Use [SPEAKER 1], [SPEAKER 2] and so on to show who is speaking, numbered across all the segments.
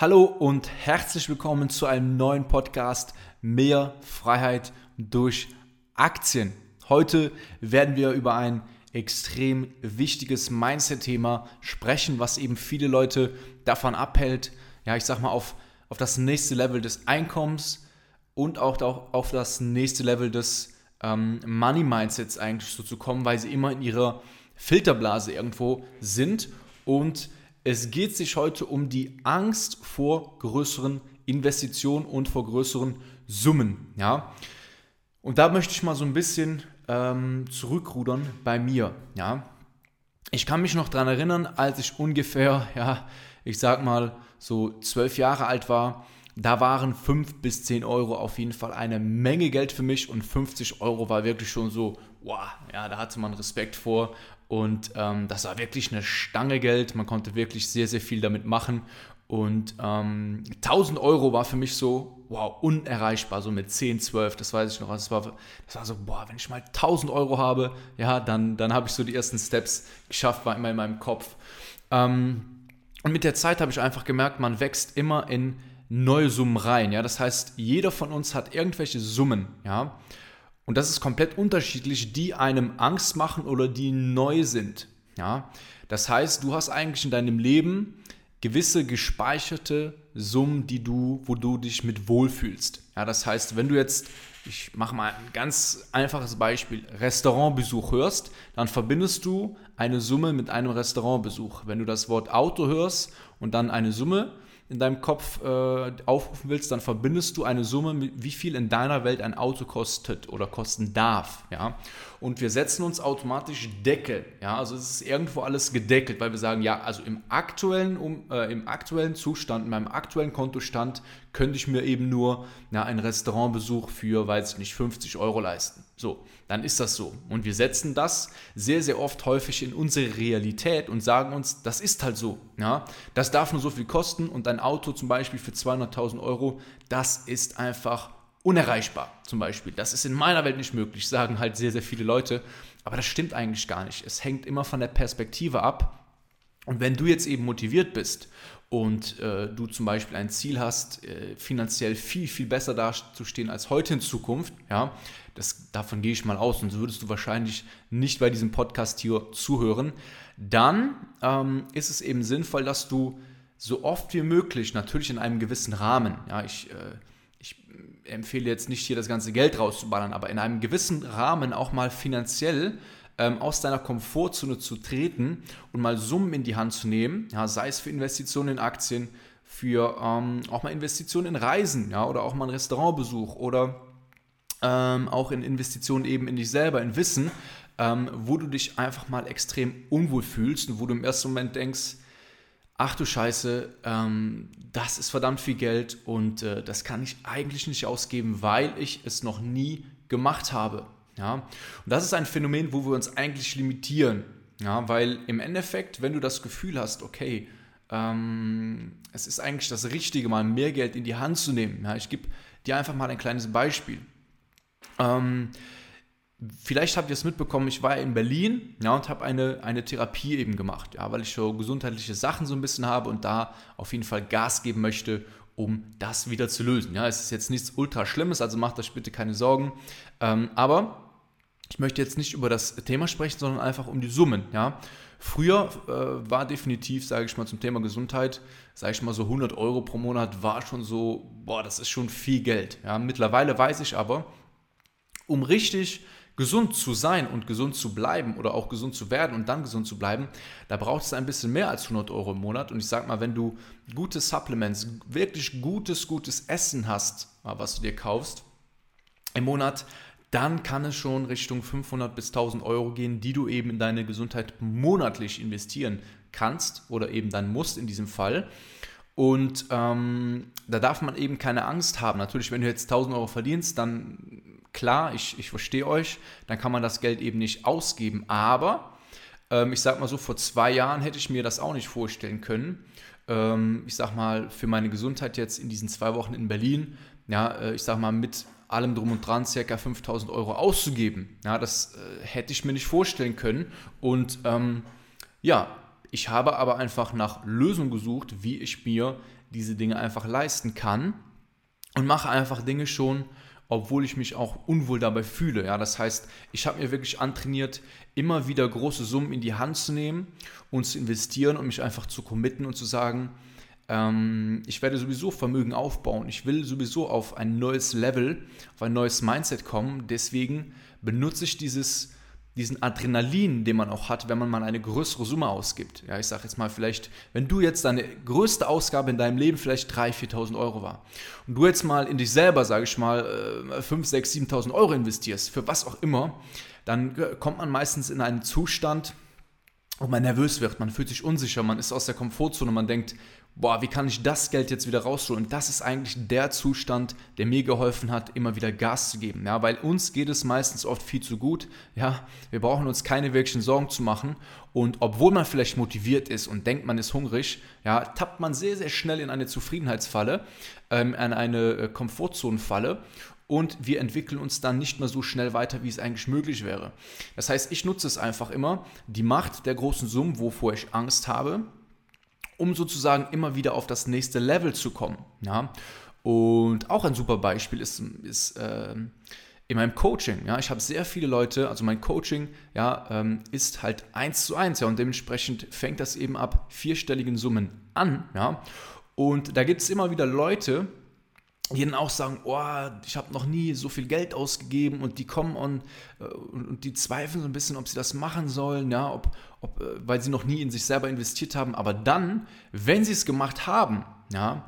[SPEAKER 1] Hallo und herzlich willkommen zu einem neuen Podcast Mehr Freiheit durch Aktien. Heute werden wir über ein extrem wichtiges Mindset-Thema sprechen, was eben viele Leute davon abhält, ja, ich sag mal, auf, auf das nächste Level des Einkommens und auch auf das nächste Level des ähm, Money-Mindsets eigentlich so zu kommen, weil sie immer in ihrer Filterblase irgendwo sind und es geht sich heute um die Angst vor größeren Investitionen und vor größeren Summen. Ja? Und da möchte ich mal so ein bisschen ähm, zurückrudern bei mir. Ja? Ich kann mich noch daran erinnern, als ich ungefähr, ja, ich sag mal, so zwölf Jahre alt war, da waren 5 bis 10 Euro auf jeden Fall eine Menge Geld für mich und 50 Euro war wirklich schon so, wow, ja, da hatte man Respekt vor und ähm, das war wirklich eine Stange Geld. Man konnte wirklich sehr, sehr viel damit machen. Und ähm, 1000 Euro war für mich so, wow, unerreichbar, so mit 10, 12, das weiß ich noch. Das war, das war so, boah, wenn ich mal 1000 Euro habe, ja, dann, dann habe ich so die ersten Steps geschafft, war immer in meinem Kopf. Ähm, und mit der Zeit habe ich einfach gemerkt, man wächst immer in neue Summen rein. Ja? Das heißt, jeder von uns hat irgendwelche Summen. Ja? Und das ist komplett unterschiedlich, die einem Angst machen oder die neu sind. Ja? Das heißt, du hast eigentlich in deinem Leben gewisse gespeicherte Summen, die du, wo du dich mit wohlfühlst. Ja, das heißt, wenn du jetzt, ich mache mal ein ganz einfaches Beispiel, Restaurantbesuch hörst, dann verbindest du eine Summe mit einem Restaurantbesuch. Wenn du das Wort Auto hörst und dann eine Summe, in deinem Kopf äh, aufrufen willst, dann verbindest du eine Summe, wie viel in deiner Welt ein Auto kostet oder kosten darf. Ja? Und wir setzen uns automatisch Deckel. Ja? Also es ist irgendwo alles gedeckelt, weil wir sagen, ja, also im aktuellen, um, äh, im aktuellen Zustand, in meinem aktuellen Kontostand könnte ich mir eben nur ja, einen Restaurantbesuch für, weiß ich nicht, 50 Euro leisten. So, dann ist das so. Und wir setzen das sehr, sehr oft häufig in unsere Realität und sagen uns, das ist halt so. Ja? Das darf nur so viel kosten und ein Auto zum Beispiel für 200.000 Euro, das ist einfach unerreichbar zum Beispiel. Das ist in meiner Welt nicht möglich, sagen halt sehr, sehr viele Leute. Aber das stimmt eigentlich gar nicht. Es hängt immer von der Perspektive ab. Und wenn du jetzt eben motiviert bist und äh, du zum Beispiel ein Ziel hast, äh, finanziell viel, viel besser dazustehen als heute in Zukunft, ja, das, davon gehe ich mal aus, sonst würdest du wahrscheinlich nicht bei diesem Podcast hier zuhören, dann ähm, ist es eben sinnvoll, dass du so oft wie möglich, natürlich in einem gewissen Rahmen, ja, ich, äh, ich empfehle jetzt nicht hier das ganze Geld rauszuballern, aber in einem gewissen Rahmen auch mal finanziell ähm, aus deiner Komfortzone zu treten und mal Summen in die Hand zu nehmen, ja, sei es für Investitionen in Aktien, für ähm, auch mal Investitionen in Reisen, ja, oder auch mal einen Restaurantbesuch oder ähm, auch in Investitionen eben in dich selber, in Wissen, ähm, wo du dich einfach mal extrem unwohl fühlst und wo du im ersten Moment denkst, ach du Scheiße, ähm, das ist verdammt viel Geld und äh, das kann ich eigentlich nicht ausgeben, weil ich es noch nie gemacht habe. Ja? Und das ist ein Phänomen, wo wir uns eigentlich limitieren. Ja? Weil im Endeffekt, wenn du das Gefühl hast, okay, ähm, es ist eigentlich das Richtige, mal mehr Geld in die Hand zu nehmen. Ja? Ich gebe dir einfach mal ein kleines Beispiel. Ähm, vielleicht habt ihr es mitbekommen, ich war in Berlin ja, und habe eine, eine Therapie eben gemacht, ja, weil ich so gesundheitliche Sachen so ein bisschen habe und da auf jeden Fall Gas geben möchte, um das wieder zu lösen. Ja, es ist jetzt nichts ultra Schlimmes, also macht euch bitte keine Sorgen. Ähm, aber ich möchte jetzt nicht über das Thema sprechen, sondern einfach um die Summen. Ja. Früher äh, war definitiv, sage ich mal, zum Thema Gesundheit, sage ich mal so 100 Euro pro Monat war schon so, boah, das ist schon viel Geld. Ja. Mittlerweile weiß ich aber, um richtig gesund zu sein und gesund zu bleiben oder auch gesund zu werden und dann gesund zu bleiben, da braucht es ein bisschen mehr als 100 Euro im Monat. Und ich sage mal, wenn du gute Supplements, wirklich gutes, gutes Essen hast, was du dir kaufst im Monat, dann kann es schon Richtung 500 bis 1000 Euro gehen, die du eben in deine Gesundheit monatlich investieren kannst oder eben dann musst in diesem Fall. Und ähm, da darf man eben keine Angst haben. Natürlich, wenn du jetzt 1000 Euro verdienst, dann klar, ich, ich verstehe euch, dann kann man das Geld eben nicht ausgeben. Aber ähm, ich sag mal so, vor zwei Jahren hätte ich mir das auch nicht vorstellen können. Ähm, ich sag mal, für meine Gesundheit jetzt in diesen zwei Wochen in Berlin, ja, äh, ich sag mal, mit allem drum und dran circa 5000 Euro auszugeben. Ja, das äh, hätte ich mir nicht vorstellen können. Und ähm, ja, ich habe aber einfach nach Lösungen gesucht, wie ich mir diese Dinge einfach leisten kann und mache einfach Dinge schon, obwohl ich mich auch unwohl dabei fühle. Ja, das heißt, ich habe mir wirklich antrainiert, immer wieder große Summen in die Hand zu nehmen und zu investieren und mich einfach zu committen und zu sagen, ähm, ich werde sowieso Vermögen aufbauen. Ich will sowieso auf ein neues Level, auf ein neues Mindset kommen. Deswegen benutze ich dieses diesen Adrenalin, den man auch hat, wenn man mal eine größere Summe ausgibt. Ja, ich sage jetzt mal vielleicht, wenn du jetzt deine größte Ausgabe in deinem Leben vielleicht 3.000, 4.000 Euro war und du jetzt mal in dich selber, sage ich mal, 5, 6, 7.000 Euro investierst, für was auch immer, dann kommt man meistens in einen Zustand, wo man nervös wird, man fühlt sich unsicher, man ist aus der Komfortzone, man denkt, boah, wie kann ich das Geld jetzt wieder rausholen? Das ist eigentlich der Zustand, der mir geholfen hat, immer wieder Gas zu geben. Ja, weil uns geht es meistens oft viel zu gut. Ja, wir brauchen uns keine wirklichen Sorgen zu machen. Und obwohl man vielleicht motiviert ist und denkt, man ist hungrig, ja, tappt man sehr, sehr schnell in eine Zufriedenheitsfalle, ähm, in eine äh, Komfortzonenfalle und wir entwickeln uns dann nicht mehr so schnell weiter, wie es eigentlich möglich wäre. Das heißt, ich nutze es einfach immer, die Macht der großen Summen, wovor ich Angst habe, um sozusagen immer wieder auf das nächste Level zu kommen. Ja? Und auch ein super Beispiel ist, ist äh, in meinem Coaching. Ja? Ich habe sehr viele Leute, also mein Coaching ja, ähm, ist halt eins zu eins ja, und dementsprechend fängt das eben ab vierstelligen Summen an. Ja? Und da gibt es immer wieder Leute, die dann auch sagen, oh, ich habe noch nie so viel Geld ausgegeben und die kommen und, äh, und, die zweifeln so ein bisschen, ob sie das machen sollen, ja, ob, ob, äh, weil sie noch nie in sich selber investiert haben. Aber dann, wenn sie es gemacht haben, ja,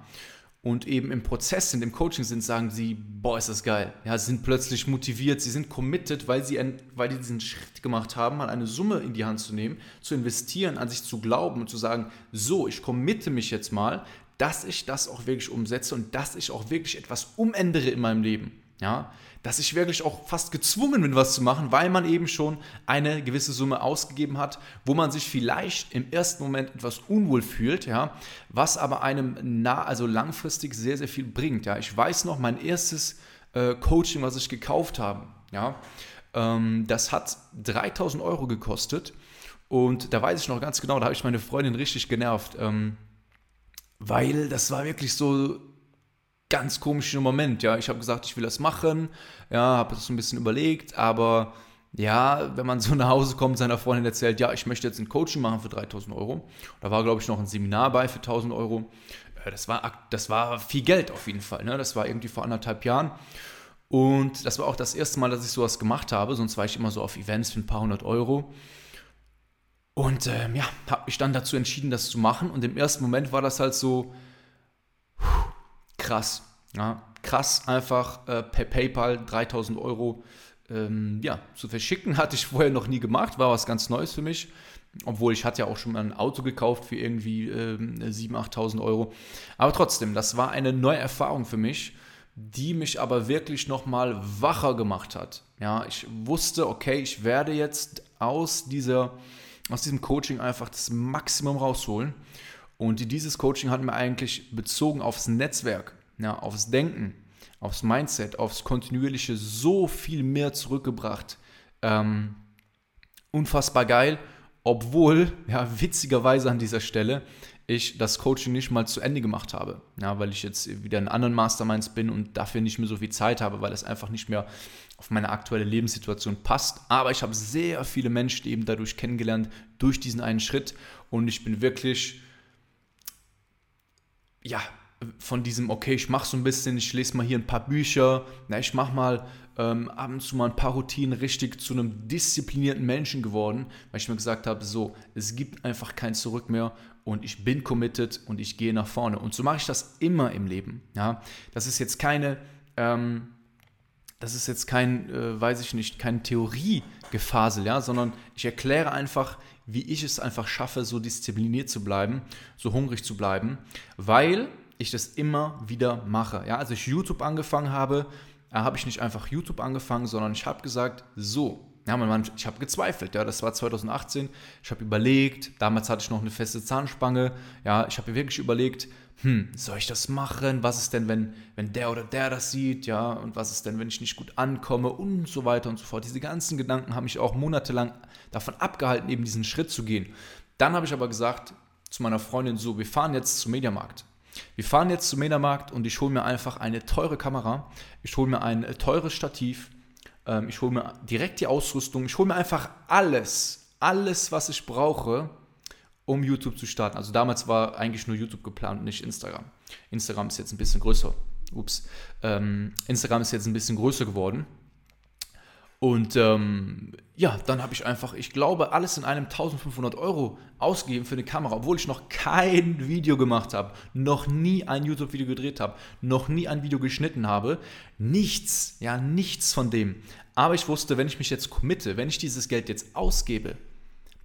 [SPEAKER 1] und eben im Prozess sind, im Coaching sind, sagen sie, boah, ist das geil. Ja, sie sind plötzlich motiviert, sie sind committed, weil sie, weil die diesen Schritt gemacht haben, mal eine Summe in die Hand zu nehmen, zu investieren, an sich zu glauben und zu sagen, so, ich committe mich jetzt mal, dass ich das auch wirklich umsetze und dass ich auch wirklich etwas umändere in meinem Leben. Ja, dass ich wirklich auch fast gezwungen bin, was zu machen, weil man eben schon eine gewisse Summe ausgegeben hat, wo man sich vielleicht im ersten Moment etwas unwohl fühlt, ja, was aber einem nah, also langfristig sehr, sehr viel bringt. Ja, ich weiß noch, mein erstes äh, Coaching, was ich gekauft habe, ja, ähm, das hat 3000 Euro gekostet und da weiß ich noch ganz genau, da habe ich meine Freundin richtig genervt. Ähm, weil das war wirklich so ganz komischer Moment. Ja, ich habe gesagt, ich will das machen, ja, habe das so ein bisschen überlegt, aber ja, wenn man so nach Hause kommt, seiner Freundin erzählt, ja, ich möchte jetzt ein Coaching machen für 3000 Euro. Da war, glaube ich, noch ein Seminar bei für 1000 Euro. Äh, das war, das war viel Geld auf jeden Fall. Ne? Das war irgendwie vor anderthalb Jahren. Und das war auch das erste Mal, dass ich sowas gemacht habe. Sonst war ich immer so auf Events für ein paar hundert Euro. Und ähm, ja, habe mich dann dazu entschieden, das zu machen. Und im ersten Moment war das halt so puh, krass. Ja, krass, einfach äh, per PayPal 3000 Euro ähm, ja, zu verschicken. Hatte ich vorher noch nie gemacht, war was ganz Neues für mich. Obwohl ich hatte ja auch schon mal ein Auto gekauft für irgendwie ähm, 7.000, 8.000 Euro. Aber trotzdem, das war eine neue Erfahrung für mich, die mich aber wirklich nochmal wacher gemacht hat. Ja, ich wusste, okay, ich werde jetzt aus dieser aus diesem Coaching einfach das Maximum rausholen. Und dieses Coaching hat mir eigentlich bezogen aufs Netzwerk, ja, aufs Denken, aufs Mindset, aufs Kontinuierliche so viel mehr zurückgebracht. Ähm, unfassbar geil, obwohl, ja, witzigerweise an dieser Stelle, ich das Coaching nicht mal zu Ende gemacht habe. Ja, weil ich jetzt wieder in anderen Masterminds bin und dafür nicht mehr so viel Zeit habe, weil es einfach nicht mehr auf meine aktuelle Lebenssituation passt. Aber ich habe sehr viele Menschen eben dadurch kennengelernt, durch diesen einen Schritt. Und ich bin wirklich, ja, von diesem, okay, ich mache so ein bisschen, ich lese mal hier ein paar Bücher, na, ich mache mal ähm, ab und zu mal ein paar Routinen richtig zu einem disziplinierten Menschen geworden, weil ich mir gesagt habe, so, es gibt einfach kein Zurück mehr und ich bin committed und ich gehe nach vorne. Und so mache ich das immer im Leben. Ja? Das ist jetzt keine, ähm, das ist jetzt kein, äh, weiß ich nicht, kein Theoriegefasel, ja, sondern ich erkläre einfach, wie ich es einfach schaffe, so diszipliniert zu bleiben, so hungrig zu bleiben, weil ich das immer wieder mache. Ja, als ich YouTube angefangen habe, äh, habe ich nicht einfach YouTube angefangen, sondern ich habe gesagt, so, ja, man, ich habe gezweifelt, ja, das war 2018. Ich habe überlegt, damals hatte ich noch eine feste Zahnspange. Ja, ich habe wirklich überlegt, hm, soll ich das machen? Was ist denn, wenn, wenn der oder der das sieht? Ja, und was ist denn, wenn ich nicht gut ankomme? Und so weiter und so fort. Diese ganzen Gedanken haben mich auch monatelang davon abgehalten, eben diesen Schritt zu gehen. Dann habe ich aber gesagt zu meiner Freundin so, wir fahren jetzt zum Mediamarkt. Wir fahren jetzt zum Mediamarkt und ich hole mir einfach eine teure Kamera, ich hole mir ein teures Stativ, ich hole mir direkt die Ausrüstung, ich hole mir einfach alles, alles, was ich brauche, um YouTube zu starten. Also damals war eigentlich nur YouTube geplant, nicht Instagram. Instagram ist jetzt ein bisschen größer. Ups. Ähm, Instagram ist jetzt ein bisschen größer geworden. Und ähm, ja, dann habe ich einfach, ich glaube, alles in einem 1500 Euro ausgegeben für eine Kamera, obwohl ich noch kein Video gemacht habe, noch nie ein YouTube-Video gedreht habe, noch nie ein Video geschnitten habe. Nichts, ja, nichts von dem. Aber ich wusste, wenn ich mich jetzt committe, wenn ich dieses Geld jetzt ausgebe,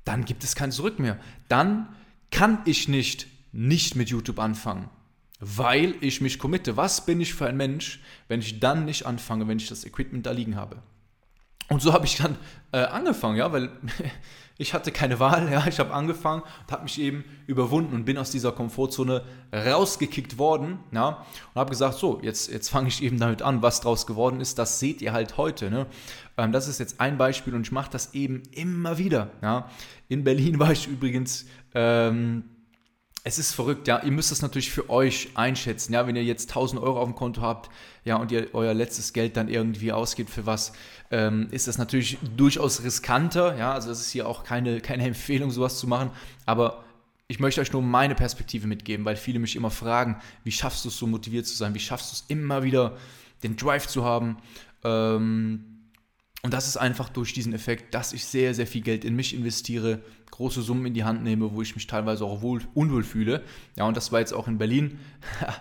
[SPEAKER 1] dann gibt es kein Zurück mehr. Dann kann ich nicht nicht mit YouTube anfangen, weil ich mich committe. Was bin ich für ein Mensch, wenn ich dann nicht anfange, wenn ich das Equipment da liegen habe? Und so habe ich dann äh, angefangen, ja, weil ich hatte keine Wahl, ja, ich habe angefangen und habe mich eben überwunden und bin aus dieser Komfortzone rausgekickt worden, ja, und habe gesagt, so, jetzt, jetzt fange ich eben damit an, was draus geworden ist, das seht ihr halt heute, ne. Ähm, das ist jetzt ein Beispiel und ich mache das eben immer wieder, ja. In Berlin war ich übrigens ähm, es ist verrückt, ja. Ihr müsst es natürlich für euch einschätzen, ja. Wenn ihr jetzt 1000 Euro auf dem Konto habt, ja, und ihr euer letztes Geld dann irgendwie ausgebt für was, ähm, ist das natürlich durchaus riskanter, ja. Also, das ist hier auch keine, keine Empfehlung, sowas zu machen. Aber ich möchte euch nur meine Perspektive mitgeben, weil viele mich immer fragen, wie schaffst du es so motiviert zu sein? Wie schaffst du es immer wieder, den Drive zu haben? Ähm, und das ist einfach durch diesen Effekt, dass ich sehr, sehr viel Geld in mich investiere, große Summen in die Hand nehme, wo ich mich teilweise auch wohl, unwohl fühle. Ja, und das war jetzt auch in Berlin.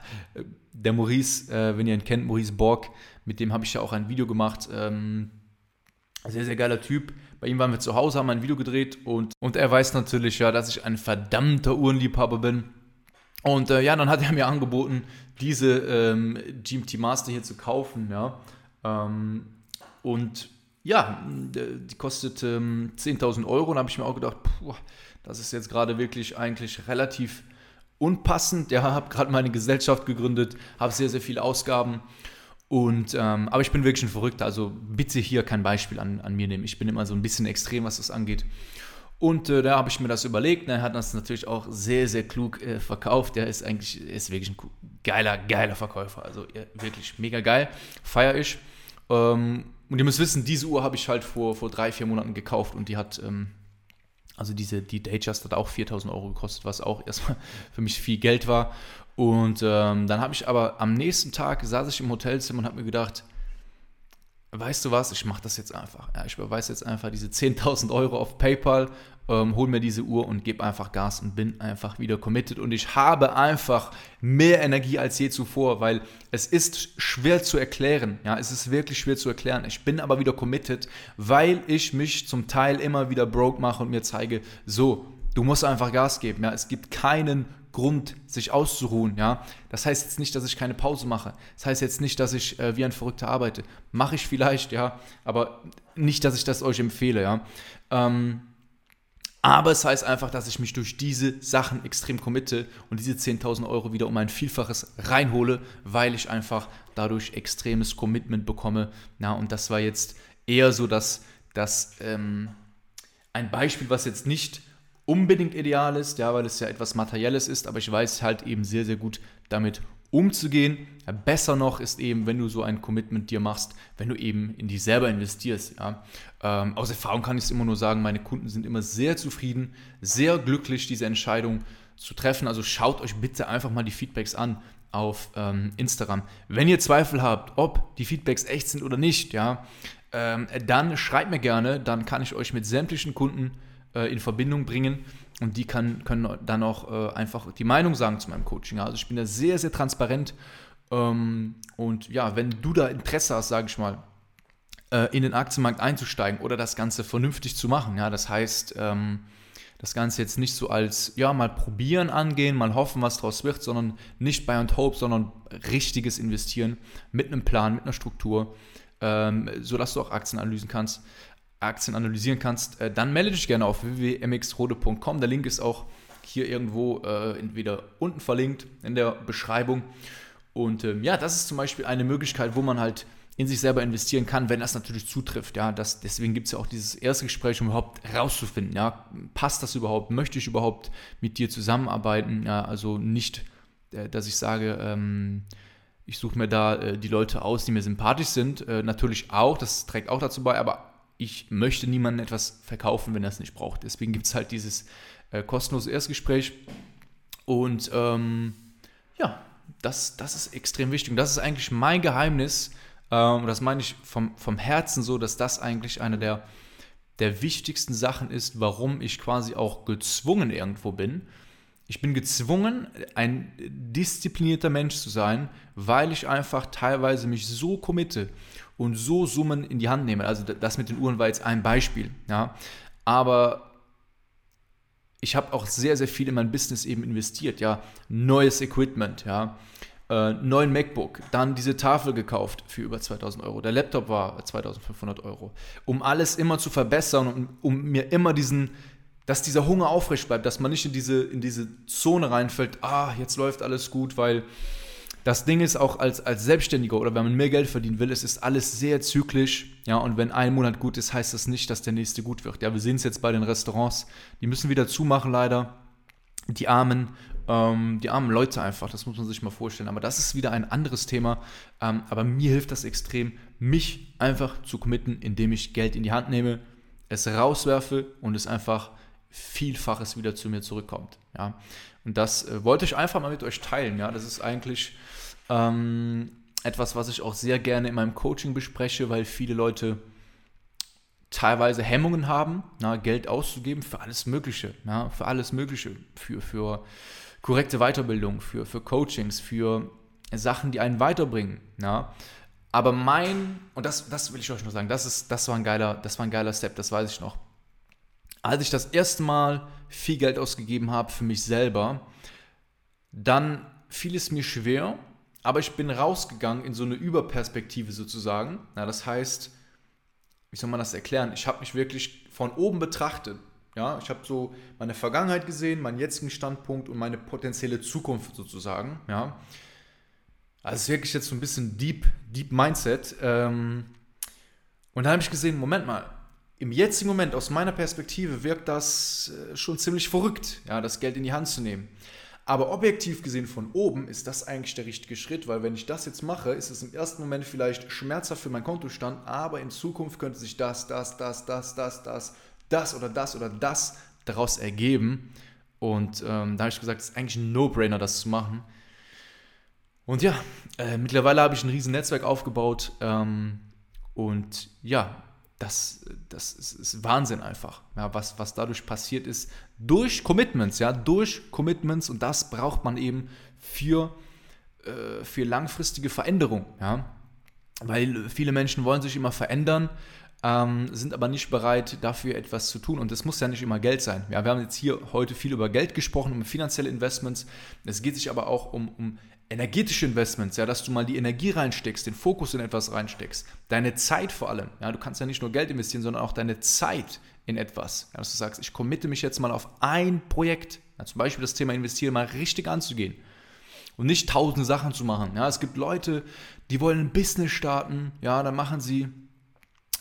[SPEAKER 1] Der Maurice, äh, wenn ihr ihn kennt, Maurice Borg, mit dem habe ich ja auch ein Video gemacht. Ähm, sehr, sehr geiler Typ. Bei ihm waren wir zu Hause, haben ein Video gedreht und, und er weiß natürlich ja, dass ich ein verdammter Uhrenliebhaber bin. Und äh, ja, dann hat er mir angeboten, diese ähm, GMT Master hier zu kaufen, ja. Ähm, und ja, die kostet ähm, 10.000 Euro und da habe ich mir auch gedacht, puh, das ist jetzt gerade wirklich eigentlich relativ unpassend. Ja, habe gerade meine Gesellschaft gegründet, habe sehr, sehr viele Ausgaben. Und, ähm, aber ich bin wirklich ein Verrückter, also bitte hier kein Beispiel an, an mir nehmen. Ich bin immer so ein bisschen extrem, was das angeht. Und äh, da habe ich mir das überlegt. Er hat das natürlich auch sehr, sehr klug äh, verkauft. Der ist eigentlich, ist wirklich ein geiler, geiler Verkäufer. Also wirklich mega geil. Feier ich. Ähm, und ihr müsst wissen, diese Uhr habe ich halt vor, vor drei, vier Monaten gekauft und die hat, ähm, also diese, die Datejust hat auch 4000 Euro gekostet, was auch erstmal für mich viel Geld war. Und ähm, dann habe ich aber am nächsten Tag saß ich im Hotelzimmer und habe mir gedacht, weißt du was, ich mache das jetzt einfach. Ja, ich überweise jetzt einfach diese 10.000 Euro auf PayPal ähm, hol mir diese Uhr und gebe einfach Gas und bin einfach wieder committed. Und ich habe einfach mehr Energie als je zuvor, weil es ist schwer zu erklären. Ja, es ist wirklich schwer zu erklären. Ich bin aber wieder committed, weil ich mich zum Teil immer wieder broke mache und mir zeige, so, du musst einfach Gas geben. Ja, es gibt keinen Grund, sich auszuruhen. Ja, das heißt jetzt nicht, dass ich keine Pause mache. Das heißt jetzt nicht, dass ich äh, wie ein Verrückter arbeite. Mache ich vielleicht, ja, aber nicht, dass ich das euch empfehle. Ja. Ähm, aber es heißt einfach, dass ich mich durch diese Sachen extrem committe und diese 10.000 Euro wieder um ein Vielfaches reinhole, weil ich einfach dadurch extremes Commitment bekomme. Na, und das war jetzt eher so, dass, dass ähm, ein Beispiel, was jetzt nicht unbedingt ideal ist, ja, weil es ja etwas Materielles ist, aber ich weiß halt eben sehr, sehr gut damit umzugehen. Besser noch ist eben, wenn du so ein Commitment dir machst, wenn du eben in dich selber investierst. Ja. Ähm, aus Erfahrung kann ich es immer nur sagen, meine Kunden sind immer sehr zufrieden, sehr glücklich, diese Entscheidung zu treffen. Also schaut euch bitte einfach mal die Feedbacks an auf ähm, Instagram. Wenn ihr Zweifel habt, ob die Feedbacks echt sind oder nicht, ja, ähm, dann schreibt mir gerne, dann kann ich euch mit sämtlichen Kunden äh, in Verbindung bringen und die kann, können dann auch äh, einfach die Meinung sagen zu meinem Coaching. Also ich bin da sehr, sehr transparent. Ähm, und ja, wenn du da Interesse hast, sage ich mal, äh, in den Aktienmarkt einzusteigen oder das Ganze vernünftig zu machen, ja, das heißt, ähm, das Ganze jetzt nicht so als, ja, mal probieren angehen, mal hoffen, was draus wird, sondern nicht buy and hope, sondern richtiges Investieren mit einem Plan, mit einer Struktur, ähm, sodass du auch Aktienanalysen kannst. Aktien analysieren kannst, äh, dann melde dich gerne auf www.mxrode.com. Der Link ist auch hier irgendwo äh, entweder unten verlinkt in der Beschreibung. Und ähm, ja, das ist zum Beispiel eine Möglichkeit, wo man halt in sich selber investieren kann, wenn das natürlich zutrifft. Ja, das, deswegen gibt es ja auch dieses erste Gespräch, um überhaupt herauszufinden, ja, passt das überhaupt, möchte ich überhaupt mit dir zusammenarbeiten? Ja, also nicht äh, dass ich sage, ähm, ich suche mir da äh, die Leute aus, die mir sympathisch sind. Äh, natürlich auch, das trägt auch dazu bei, aber ich möchte niemandem etwas verkaufen, wenn er es nicht braucht. Deswegen gibt es halt dieses äh, kostenlose Erstgespräch. Und ähm, ja, das, das ist extrem wichtig. Und das ist eigentlich mein Geheimnis. Ähm, das meine ich vom, vom Herzen so, dass das eigentlich eine der, der wichtigsten Sachen ist, warum ich quasi auch gezwungen irgendwo bin. Ich bin gezwungen, ein disziplinierter Mensch zu sein, weil ich einfach teilweise mich so committe und so Summen in die Hand nehme. Also das mit den Uhren war jetzt ein Beispiel. Ja. Aber ich habe auch sehr, sehr viel in mein Business eben investiert. Ja. Neues Equipment, ja. Äh, neuen MacBook, dann diese Tafel gekauft für über 2000 Euro. Der Laptop war 2500 Euro. Um alles immer zu verbessern, um, um mir immer diesen, dass dieser Hunger aufrecht bleibt, dass man nicht in diese, in diese Zone reinfällt, ah, jetzt läuft alles gut, weil das Ding ist auch als, als Selbstständiger oder wenn man mehr Geld verdienen will, es ist alles sehr zyklisch. Ja, und wenn ein Monat gut ist, heißt das nicht, dass der nächste gut wird. Ja, wir sehen es jetzt bei den Restaurants. Die müssen wieder zumachen, leider. Die armen, ähm, die armen Leute einfach, das muss man sich mal vorstellen. Aber das ist wieder ein anderes Thema. Ähm, aber mir hilft das extrem, mich einfach zu committen, indem ich Geld in die Hand nehme, es rauswerfe und es einfach Vielfaches wieder zu mir zurückkommt. Ja. Und das äh, wollte ich einfach mal mit euch teilen. Ja. Das ist eigentlich ähm, etwas, was ich auch sehr gerne in meinem Coaching bespreche, weil viele Leute teilweise Hemmungen haben, na, Geld auszugeben für alles Mögliche, ja, für alles Mögliche, für, für korrekte Weiterbildung, für, für Coachings, für Sachen, die einen weiterbringen. Ja. Aber mein, und das, das will ich euch noch sagen, das, ist, das, war ein geiler, das war ein geiler Step, das weiß ich noch als ich das erste Mal viel Geld ausgegeben habe für mich selber, dann fiel es mir schwer, aber ich bin rausgegangen in so eine Überperspektive sozusagen. Na, das heißt, wie soll man das erklären? Ich habe mich wirklich von oben betrachtet. Ja, ich habe so meine Vergangenheit gesehen, meinen jetzigen Standpunkt und meine potenzielle Zukunft sozusagen. Ja, also ist wirklich jetzt so ein bisschen Deep, Deep Mindset. Ähm, und da habe ich gesehen, Moment mal, im jetzigen Moment, aus meiner Perspektive, wirkt das äh, schon ziemlich verrückt, ja, das Geld in die Hand zu nehmen. Aber objektiv gesehen von oben ist das eigentlich der richtige Schritt, weil wenn ich das jetzt mache, ist es im ersten Moment vielleicht schmerzhaft für meinen Kontostand, aber in Zukunft könnte sich das, das, das, das, das, das, das oder das oder das daraus ergeben. Und ähm, da habe ich gesagt, es ist eigentlich ein No-Brainer, das zu machen. Und ja, äh, mittlerweile habe ich ein riesen Netzwerk aufgebaut. Ähm, und ja, das, das ist, ist, Wahnsinn einfach, ja, was, was dadurch passiert ist. Durch Commitments, ja, durch Commitments und das braucht man eben für, äh, für langfristige Veränderung, ja. Weil viele Menschen wollen sich immer verändern, ähm, sind aber nicht bereit, dafür etwas zu tun. Und das muss ja nicht immer Geld sein. Ja, wir haben jetzt hier heute viel über Geld gesprochen, um finanzielle Investments. Es geht sich aber auch um, um energetische Investments, ja, dass du mal die Energie reinsteckst, den Fokus in etwas reinsteckst, deine Zeit vor allem, ja, du kannst ja nicht nur Geld investieren, sondern auch deine Zeit in etwas, ja, dass du sagst, ich committe mich jetzt mal auf ein Projekt, ja, zum Beispiel das Thema investieren mal richtig anzugehen und nicht tausend Sachen zu machen, ja, es gibt Leute, die wollen ein Business starten, ja, dann machen sie,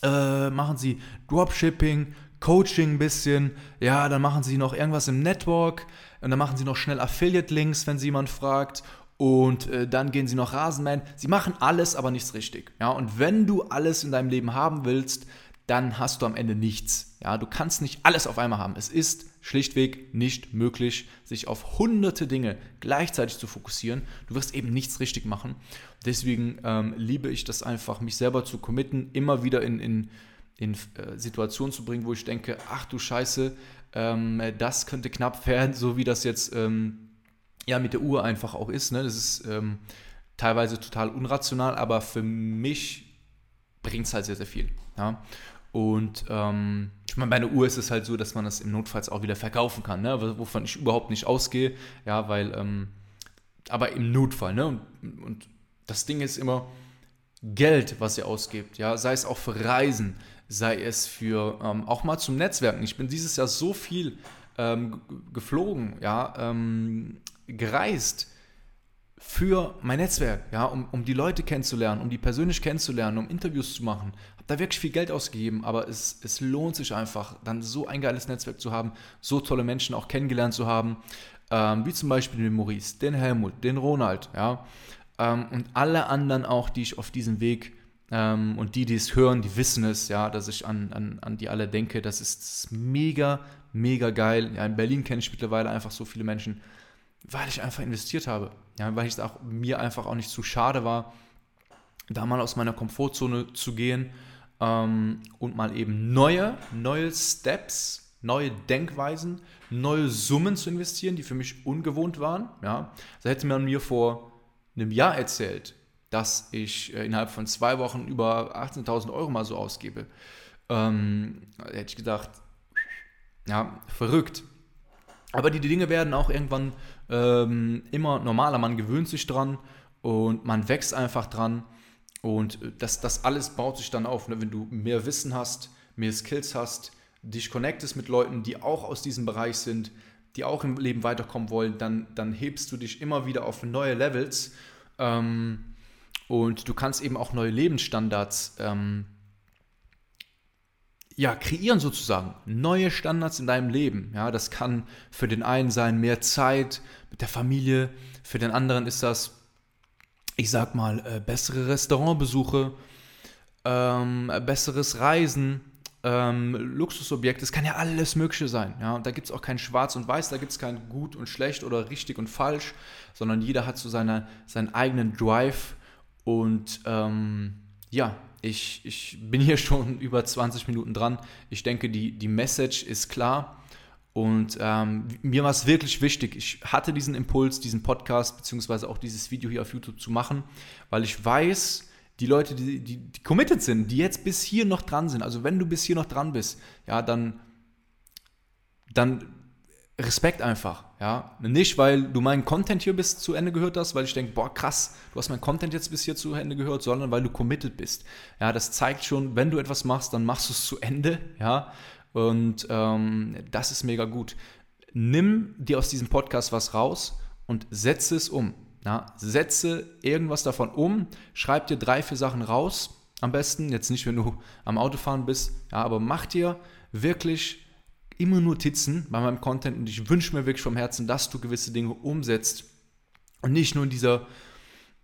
[SPEAKER 1] äh, machen sie Dropshipping, Coaching ein bisschen, ja, dann machen sie noch irgendwas im Network und dann machen sie noch schnell Affiliate-Links, wenn sie jemand fragt und äh, dann gehen sie noch Rasenmähen. Sie machen alles, aber nichts richtig. Ja, und wenn du alles in deinem Leben haben willst, dann hast du am Ende nichts. Ja, du kannst nicht alles auf einmal haben. Es ist schlichtweg nicht möglich, sich auf hunderte Dinge gleichzeitig zu fokussieren. Du wirst eben nichts richtig machen. Deswegen ähm, liebe ich das einfach, mich selber zu committen, immer wieder in, in, in äh, Situationen zu bringen, wo ich denke, ach du Scheiße, ähm, das könnte knapp werden, so wie das jetzt ähm, ja mit der Uhr einfach auch ist. Ne? Das ist ähm, teilweise total unrational, aber für mich bringt es halt sehr, sehr viel. Ja? Und ähm, ich meine, bei einer Uhr ist es halt so, dass man das im Notfalls auch wieder verkaufen kann, ne? wovon ich überhaupt nicht ausgehe. Ja, weil, ähm, aber im Notfall, ne? Und, und das Ding ist immer Geld, was ihr ausgibt, ja, sei es auch für Reisen, sei es für ähm, auch mal zum Netzwerken. Ich bin dieses Jahr so viel ähm, geflogen, ja, ähm, gereist für mein Netzwerk, ja, um, um die Leute kennenzulernen, um die persönlich kennenzulernen, um Interviews zu machen. Habe da wirklich viel Geld ausgegeben, aber es, es lohnt sich einfach, dann so ein geiles Netzwerk zu haben, so tolle Menschen auch kennengelernt zu haben. ähm, wie zum Beispiel den Maurice, den Helmut, den Ronald, ja, ähm, und alle anderen auch, die ich auf diesem Weg ähm, und die, die es hören, die wissen es, ja, dass ich an, an, an die alle denke. Das ist mega, mega geil. Ja, in Berlin kenne ich mittlerweile einfach so viele Menschen, weil ich einfach investiert habe. Ja, weil es auch mir einfach auch nicht zu schade war, da mal aus meiner Komfortzone zu gehen ähm, und mal eben neue, neue Steps, neue Denkweisen, neue Summen zu investieren, die für mich ungewohnt waren. Ja, da hätte man mir vor einem Jahr erzählt, dass ich äh, innerhalb von zwei Wochen über 18.000 Euro mal so ausgebe. Ähm, hätte ich gedacht, ja, verrückt. Aber die Dinge werden auch irgendwann ähm, immer normaler. Man gewöhnt sich dran und man wächst einfach dran. Und das, das alles baut sich dann auf. Ne? Wenn du mehr Wissen hast, mehr Skills hast, dich connectest mit Leuten, die auch aus diesem Bereich sind, die auch im Leben weiterkommen wollen, dann, dann hebst du dich immer wieder auf neue Levels. Ähm, und du kannst eben auch neue Lebensstandards ähm, ja, kreieren sozusagen. Neue Standards in deinem Leben. Ja, das kann für den einen sein mehr Zeit mit der Familie. Für den anderen ist das, ich sag mal, äh, bessere Restaurantbesuche, ähm, besseres Reisen, ähm, Luxusobjekte. Es kann ja alles Mögliche sein. Ja, und da gibt es auch kein Schwarz und Weiß, da gibt es kein Gut und Schlecht oder richtig und falsch, sondern jeder hat so seine, seinen eigenen Drive. Und ähm, ja, ich, ich bin hier schon über 20 Minuten dran. Ich denke, die, die Message ist klar. Und ähm, mir war es wirklich wichtig. Ich hatte diesen Impuls, diesen Podcast beziehungsweise auch dieses Video hier auf YouTube zu machen, weil ich weiß, die Leute, die, die, die committed sind, die jetzt bis hier noch dran sind, also wenn du bis hier noch dran bist, ja, dann, dann Respekt einfach, ja. Nicht, weil du meinen Content hier bis zu Ende gehört hast, weil ich denke, boah, krass, du hast meinen Content jetzt bis hier zu Ende gehört, sondern weil du committed bist. Ja, das zeigt schon, wenn du etwas machst, dann machst du es zu Ende, ja. Und ähm, das ist mega gut. Nimm dir aus diesem Podcast was raus und setze es um. Ja, setze irgendwas davon um, schreib dir drei, vier Sachen raus. Am besten, jetzt nicht, wenn du am Autofahren bist, ja, aber mach dir wirklich immer Notizen bei meinem Content und ich wünsche mir wirklich vom Herzen, dass du gewisse Dinge umsetzt und nicht nur in dieser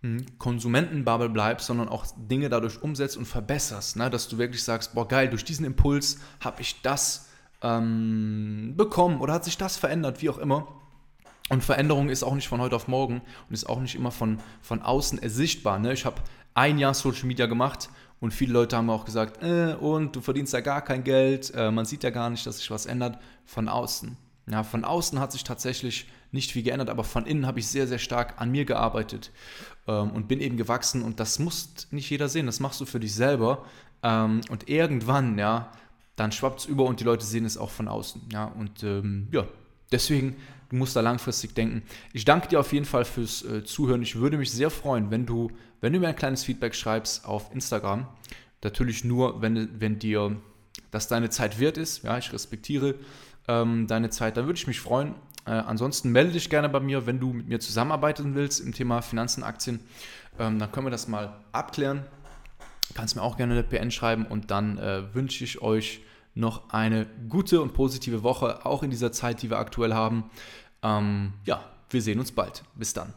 [SPEAKER 1] hm, Konsumentenbubble bleibst, sondern auch Dinge dadurch umsetzt und verbesserst, ne? dass du wirklich sagst, boah geil, durch diesen Impuls habe ich das ähm, bekommen oder hat sich das verändert, wie auch immer. Und Veränderung ist auch nicht von heute auf morgen und ist auch nicht immer von, von außen sichtbar. Ne? Ich habe ein Jahr Social Media gemacht und viele Leute haben auch gesagt, äh, und du verdienst ja gar kein Geld, äh, man sieht ja gar nicht, dass sich was ändert. Von außen. Ja, von außen hat sich tatsächlich nicht viel geändert, aber von innen habe ich sehr, sehr stark an mir gearbeitet ähm, und bin eben gewachsen und das muss nicht jeder sehen, das machst du für dich selber ähm, und irgendwann, ja, dann schwappt es über und die Leute sehen es auch von außen, ja, und ähm, ja, deswegen Du musst da langfristig denken. Ich danke dir auf jeden Fall fürs äh, Zuhören. Ich würde mich sehr freuen, wenn du, wenn du mir ein kleines Feedback schreibst auf Instagram. Natürlich nur, wenn, wenn dir das deine Zeit wert ist. Ja, ich respektiere ähm, deine Zeit. Dann würde ich mich freuen. Äh, ansonsten melde dich gerne bei mir, wenn du mit mir zusammenarbeiten willst im Thema Finanzen, Aktien. Ähm, dann können wir das mal abklären. Kannst mir auch gerne eine PN schreiben und dann äh, wünsche ich euch noch eine gute und positive Woche, auch in dieser Zeit, die wir aktuell haben. Ähm, ja, wir sehen uns bald. Bis dann.